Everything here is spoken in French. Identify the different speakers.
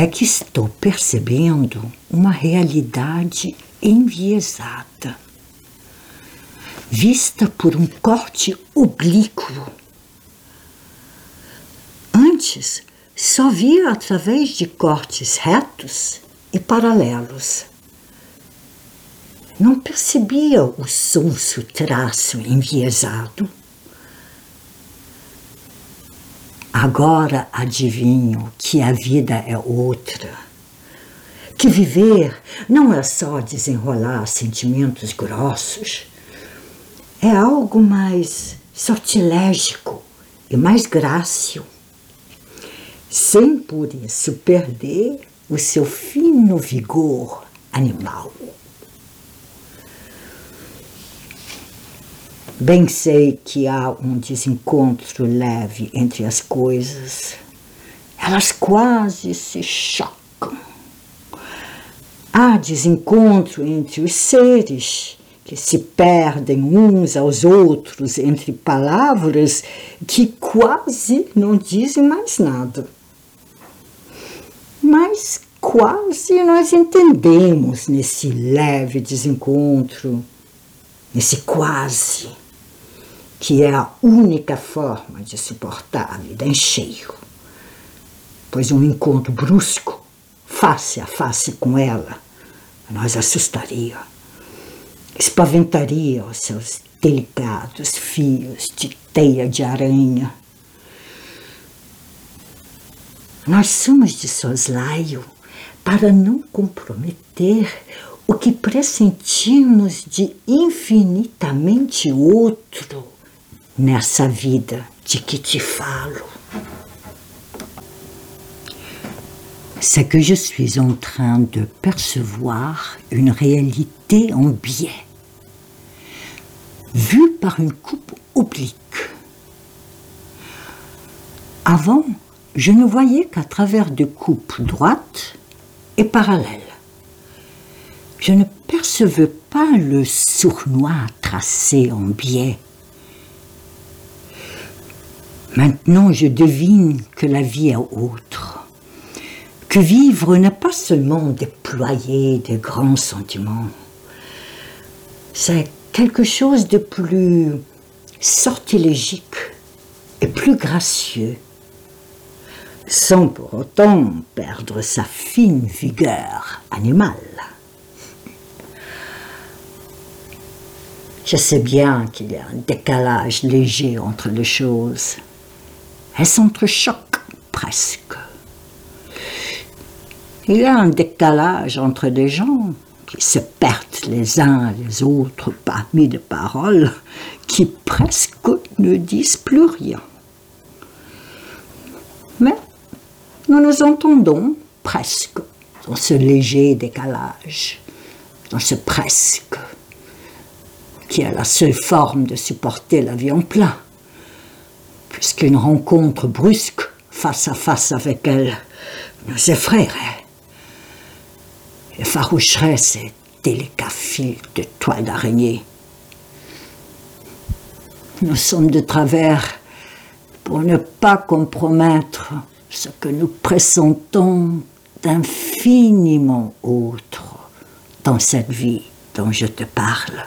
Speaker 1: é que estou percebendo uma realidade enviesada, vista por um corte oblíquo. Antes, só via através de cortes retos e paralelos. Não percebia o sonso traço enviesado. Agora adivinho que a vida é outra. Que viver não é só desenrolar sentimentos grossos. É algo mais sortilégico e mais grácil, sem por isso perder o seu fino vigor animal. Bem sei que há um desencontro leve entre as coisas. Elas quase se chocam. Há desencontro entre os seres que se perdem uns aos outros entre palavras que quase não dizem mais nada. Mas quase nós entendemos nesse leve desencontro, nesse quase que é a única forma de suportar a vida em cheio. Pois um encontro brusco, face a face com ela, nos assustaria, espaventaria os seus delicados fios de teia de aranha. Nós somos de soslaio para não comprometer o que pressentimos de infinitamente outro nessa vida de que te falo? C'est que je suis en train de percevoir une réalité en biais, vue par une coupe oblique. Avant, je ne voyais qu'à travers de coupes droites et parallèles. Je ne percevais pas le sournois tracé en biais Maintenant, je devine que la vie est autre, que vivre n'est pas seulement déployer des grands sentiments, c'est quelque chose de plus sortilégique et plus gracieux, sans pour autant perdre sa fine vigueur animale. Je sais bien qu'il y a un décalage léger entre les choses. Elles s'entrechoquent presque? Il y a un décalage entre des gens qui se perdent les uns les autres parmi des paroles qui presque ne disent plus rien. Mais nous nous entendons presque dans ce léger décalage, dans ce presque, qui est la seule forme de supporter la vie en plein puisqu'une rencontre brusque face à face avec elle nous effraierait, effaroucherait ces délicats fils de toile d'araignée. Nous sommes de travers pour ne pas compromettre ce que nous pressentons d'infiniment autre dans cette vie dont je te parle.